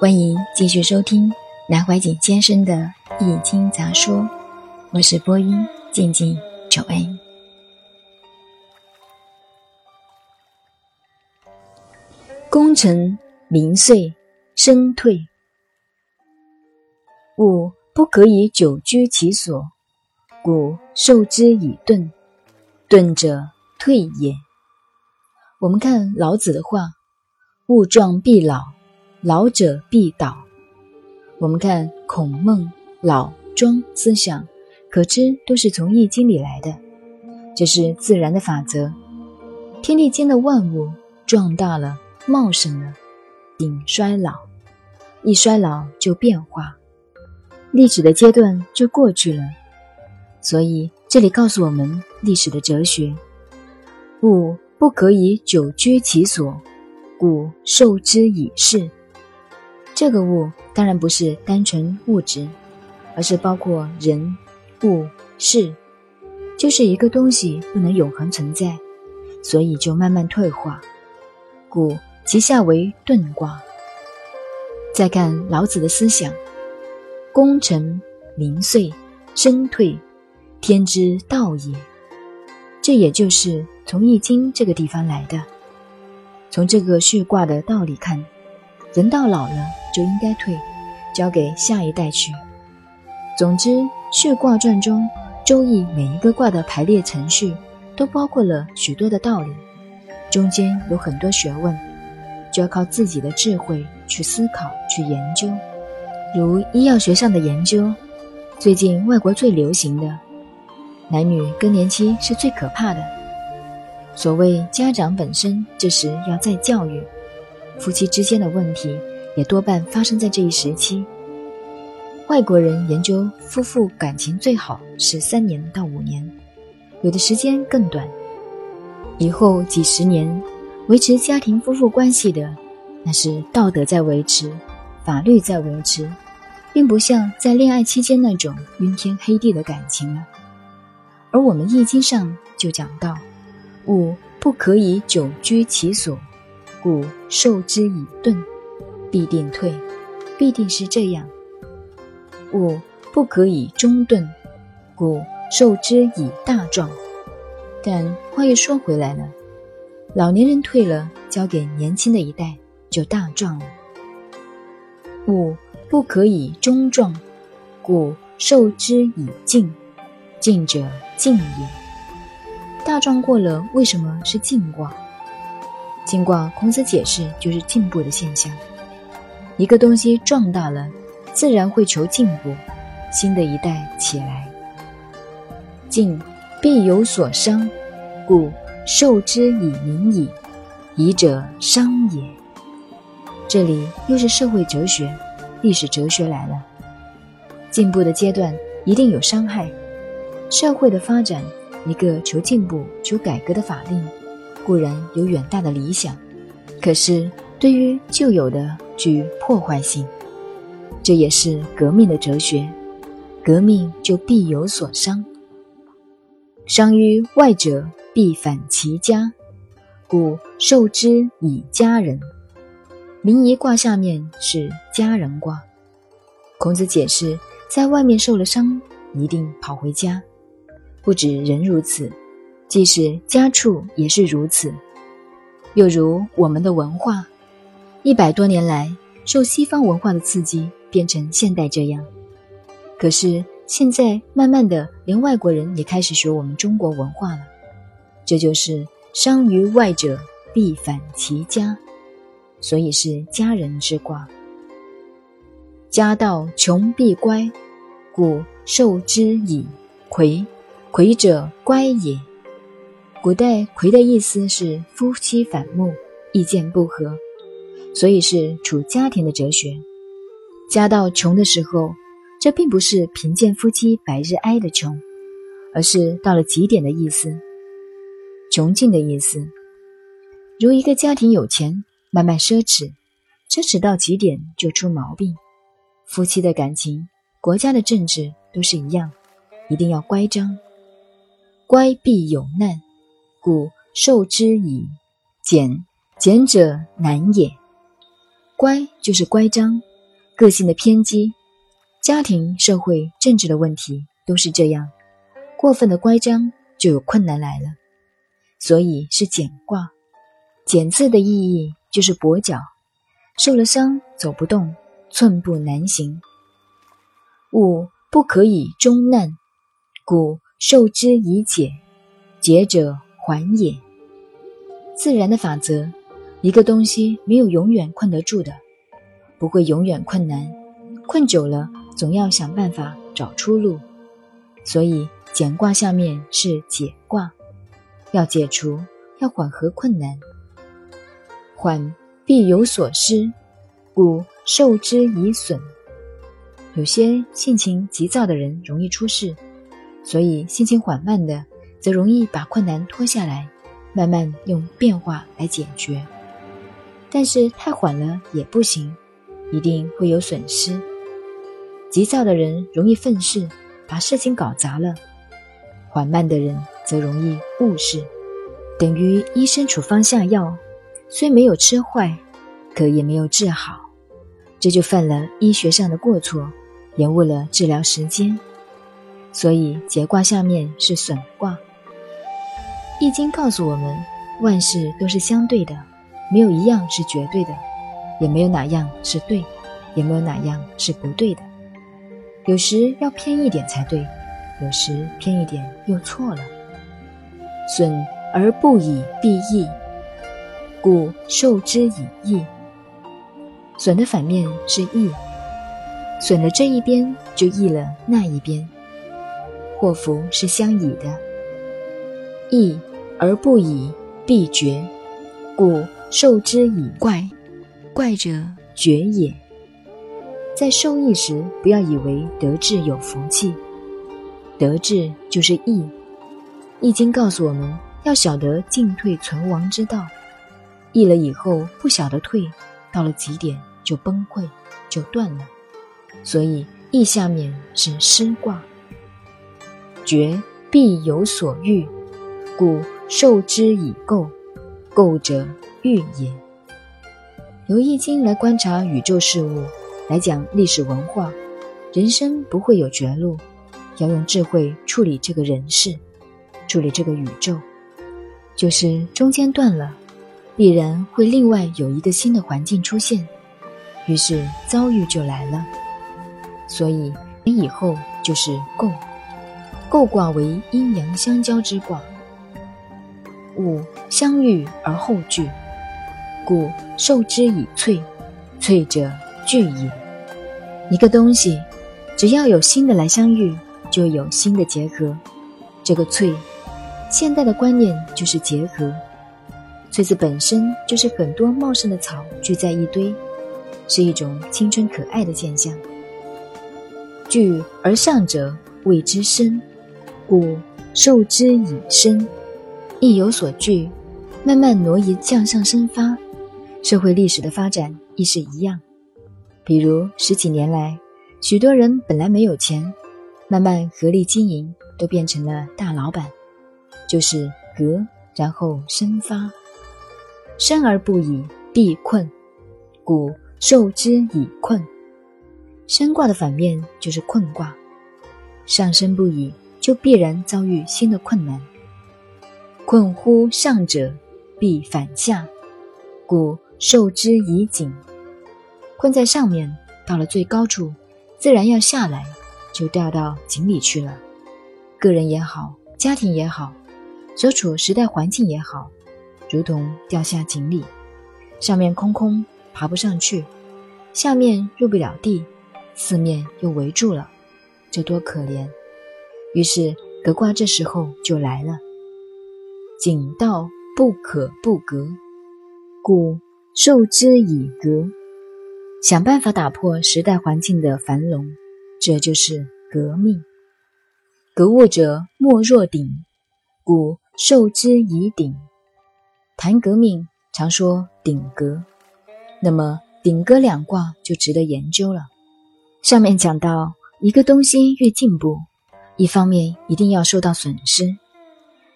欢迎继续收听南怀瑾先生的《易经杂说》，我是播音静静九 A。功成名遂，身退。物不可以久居其所，故受之以钝。钝者退也。我们看老子的话：“物壮必老，老者必倒。”我们看孔孟老庄思想，可知都是从《易经》里来的。这是自然的法则。天地间的万物壮大了。茂盛了，顶衰老，一衰老就变化，历史的阶段就过去了。所以这里告诉我们历史的哲学：物不可以久居其所，故受之以事。这个物当然不是单纯物质，而是包括人、物、事，就是一个东西不能永恒存在，所以就慢慢退化，故。其下为遁卦。再看老子的思想：功成名遂，身退，天之道也。这也就是从《易经》这个地方来的。从这个序卦的道理看，人到老了就应该退，交给下一代去。总之，序卦传中《周易》每一个卦的排列程序，都包括了许多的道理，中间有很多学问。就要靠自己的智慧去思考、去研究，如医药学上的研究。最近外国最流行的，男女更年期是最可怕的。所谓家长本身这时要再教育，夫妻之间的问题也多半发生在这一时期。外国人研究夫妇感情最好是三年到五年，有的时间更短，以后几十年。维持家庭夫妇关系的，那是道德在维持，法律在维持，并不像在恋爱期间那种晕天黑地的感情了。而我们易经上就讲到：物不可以久居其所，故受之以钝，必定退，必定是这样。物不可以中钝，故受之以大壮。但话又说回来了。老年人退了，交给年轻的一代就大壮了。物不可以中壮，故受之以静。静者静也。大壮过了，为什么是静卦？静卦，孔子解释就是进步的现象。一个东西壮大了，自然会求进步，新的一代起来。进必有所伤，故。受之以民矣，以者伤也。这里又是社会哲学、历史哲学来了。进步的阶段一定有伤害，社会的发展，一个求进步、求改革的法令，固然有远大的理想，可是对于旧有的具破坏性，这也是革命的哲学。革命就必有所伤，伤于外者。必反其家，故受之以家人。明夷卦下面是家人卦。孔子解释，在外面受了伤，一定跑回家。不止人如此，即使家畜也是如此。又如我们的文化，一百多年来受西方文化的刺激，变成现代这样。可是现在慢慢的，连外国人也开始学我们中国文化了。这就是伤于外者，必反其家，所以是家人之卦。家道穷必乖，故受之以魁。魁者乖也。古代魁的意思是夫妻反目，意见不合，所以是处家庭的哲学。家道穷的时候，这并不是贫贱夫妻百日哀的穷，而是到了极点的意思。穷尽的意思，如一个家庭有钱，慢慢奢侈，奢侈到极点就出毛病。夫妻的感情、国家的政治都是一样，一定要乖张。乖必有难，故受之以俭。俭者难也。乖就是乖张，个性的偏激，家庭、社会、政治的问题都是这样。过分的乖张，就有困难来了。所以是简卦。简字的意义就是跛脚，受了伤走不动，寸步难行。物不可以终难，故受之以解。解者还也。自然的法则，一个东西没有永远困得住的，不会永远困难。困久了，总要想办法找出路。所以简卦下面是解卦，要解除，要缓和困难。缓必有所失，故受之以损。有些性情急躁的人容易出事，所以性情缓慢的则容易把困难拖下来，慢慢用变化来解决。但是太缓了也不行，一定会有损失。急躁的人容易愤世，把事情搞砸了；缓慢的人则容易误事，等于医生处方下药，虽没有吃坏，可也没有治好，这就犯了医学上的过错。延误了治疗时间，所以节卦下面是损卦。易经告诉我们，万事都是相对的，没有一样是绝对的，也没有哪样是对，也没有哪样是不对的。有时要偏一点才对，有时偏一点又错了。损而不以必益，故受之以益。损的反面是益。损了这一边，就益了那一边，祸福是相倚的。益而不以必绝，故受之以怪。怪者绝也。在受益时，不要以为得志有福气，得志就是益。易经告诉我们要晓得进退存亡之道，易了以后不晓得退，到了极点就崩溃，就断了。所以易下面是失卦，绝必有所欲，故受之以垢。垢者欲也。由易经来观察宇宙事物，来讲历史文化，人生不会有绝路，要用智慧处理这个人事，处理这个宇宙。就是中间断了，必然会另外有一个新的环境出现，于是遭遇就来了。所以你，以后就是构。构卦为阴阳相交之卦。五相遇而后聚，故受之以萃。萃者聚也。一个东西，只要有新的来相遇，就有新的结合。这个萃，现代的观念就是结合。穗子本身就是很多茂盛的草聚在一堆，是一种青春可爱的现象。聚而上者谓之深，故受之以深。亦有所聚，慢慢挪移向上生发。社会历史的发展亦是一样。比如十几年来，许多人本来没有钱，慢慢合力经营，都变成了大老板。就是革，然后生发。生而不已必困，故受之以困。升卦的反面就是困卦，上升不已，就必然遭遇新的困难。困乎上者，必反下，故受之以井。困在上面，到了最高处，自然要下来，就掉到井里去了。个人也好，家庭也好，所处时代环境也好，如同掉下井里，上面空空，爬不上去，下面入不了地。四面又围住了，这多可怜！于是革卦这时候就来了。井道不可不革，故受之以革。想办法打破时代环境的繁荣，这就是革命。革物者莫若鼎，故受之以鼎。谈革命常说鼎革，那么鼎革两卦就值得研究了。上面讲到，一个东西越进步，一方面一定要受到损失。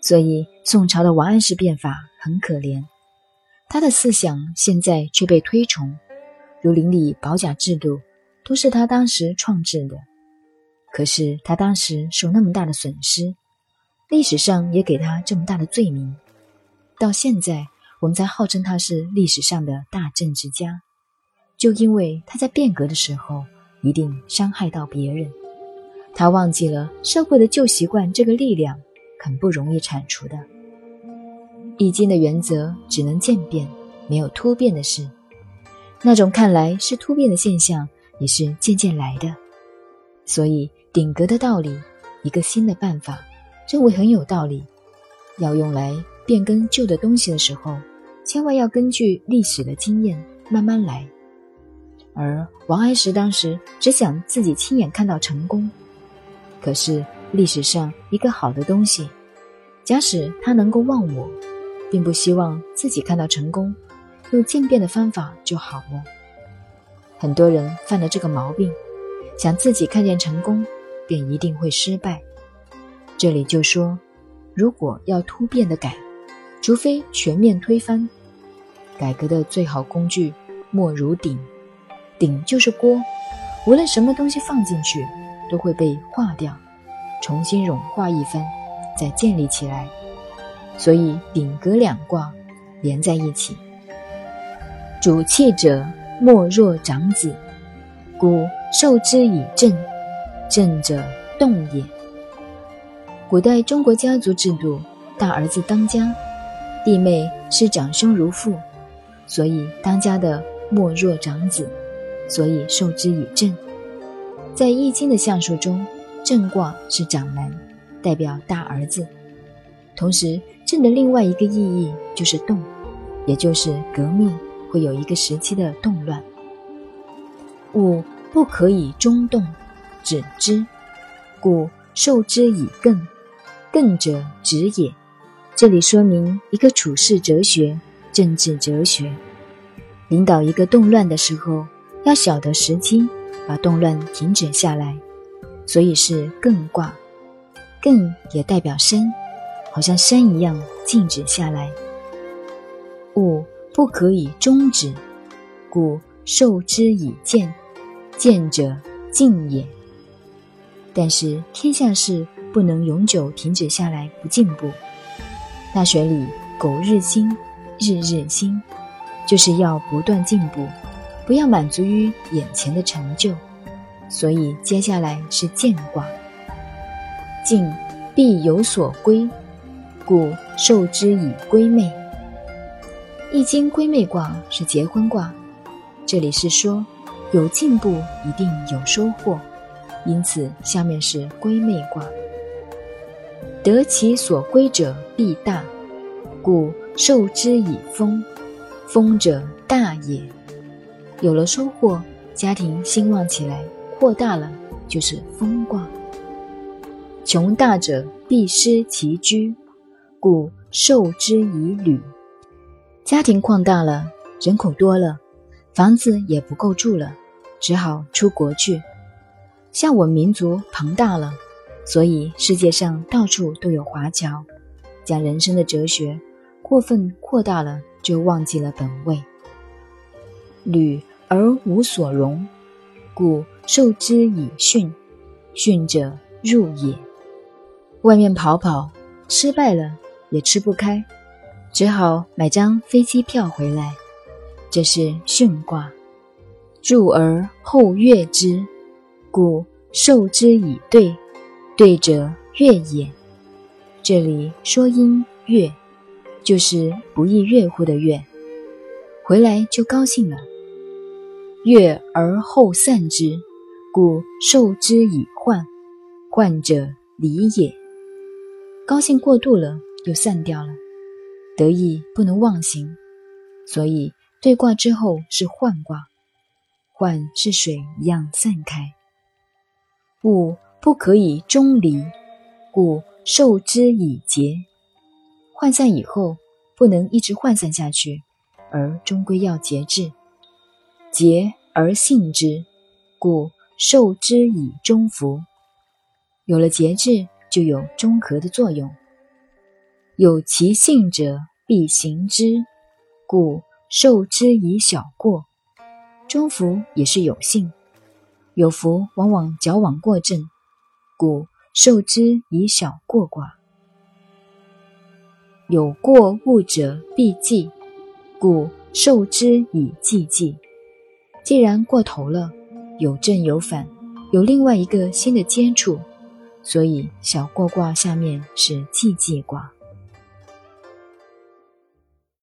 所以宋朝的王安石变法很可怜，他的思想现在却被推崇，如邻里保甲制度，都是他当时创制的。可是他当时受那么大的损失，历史上也给他这么大的罪名，到现在我们才号称他是历史上的大政治家，就因为他在变革的时候一定伤害到别人，他忘记了社会的旧习惯，这个力量很不容易铲除的。易经的原则只能渐变，没有突变的事。那种看来是突变的现象，也是渐渐来的。所以顶格的道理，一个新的办法，认为很有道理，要用来变更旧的东西的时候，千万要根据历史的经验慢慢来。而王安石当时只想自己亲眼看到成功，可是历史上一个好的东西，假使他能够忘我。并不希望自己看到成功，用渐变的方法就好了。很多人犯了这个毛病，想自己看见成功，便一定会失败。这里就说，如果要突变的改，除非全面推翻。改革的最好工具，莫如鼎。鼎就是锅，无论什么东西放进去，都会被化掉，重新融化一番，再建立起来。所以顶格两卦连在一起。主气者，莫若长子，故受之以正。正者，动也。古代中国家族制度，大儿子当家，弟妹是长兄如父，所以当家的莫若长子，所以受之以正。在易经的象数中，正卦是长男，代表大儿子，同时。正的另外一个意义就是动，也就是革命会有一个时期的动乱。物不可以中动，止之，故受之以艮。艮者止也。这里说明一个处世哲学、政治哲学。领导一个动乱的时候，要晓得时机，把动乱停止下来。所以是艮卦，艮也代表山。好像山一样静止下来。物不可以终止，故受之以见。见者静也。但是天下事不能永久停止下来不进步。大学里苟日新，日日新，就是要不断进步，不要满足于眼前的成就。所以接下来是见卦。静必有所归。故受之以归妹。易经归妹卦是结婚卦，这里是说有进步一定有收获，因此下面是归妹卦。得其所归者必大，故受之以丰。丰者大也。有了收获，家庭兴旺起来，扩大了，就是丰卦。穷大者必失其居。故受之以旅，家庭扩大了，人口多了，房子也不够住了，只好出国去。像我民族庞大了，所以世界上到处都有华侨。讲人生的哲学，过分扩大了，就忘记了本位。旅而无所容，故受之以训。训者入也。外面跑跑，失败了。也吃不开，只好买张飞机票回来。这是巽卦，入而后悦之，故受之以对。对者悦也。这里说音悦，就是不亦乐乎的悦。回来就高兴了。悦而后散之，故受之以患。患者离也。高兴过度了。就散掉了，得意不能忘形，所以对卦之后是涣卦，涣是水一样散开。物不可以终离，故受之以节。涣散以后不能一直涣散下去，而终归要节制。节而信之，故受之以中服。有了节制，就有中和的作用。有其性者，必行之，故受之以小过。中孚也是有性，有福往往矫枉过正，故受之以小过寡。有过物者必忌，故受之以既忌。既然过头了，有正有反，有另外一个新的接触，所以小过卦下面是既忌卦。